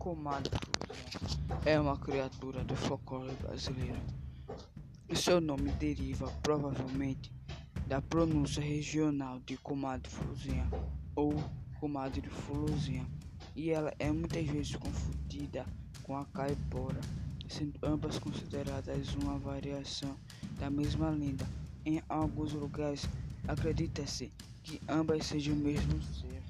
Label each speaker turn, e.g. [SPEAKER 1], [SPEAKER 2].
[SPEAKER 1] comadre é uma criatura do folclore brasileiro e seu nome deriva provavelmente da pronúncia regional de comadre ou comadrifolozinha, e ela é muitas vezes confundida com a caipora, sendo ambas consideradas uma variação da mesma lenda. Em alguns lugares acredita-se que ambas sejam o mesmo ser.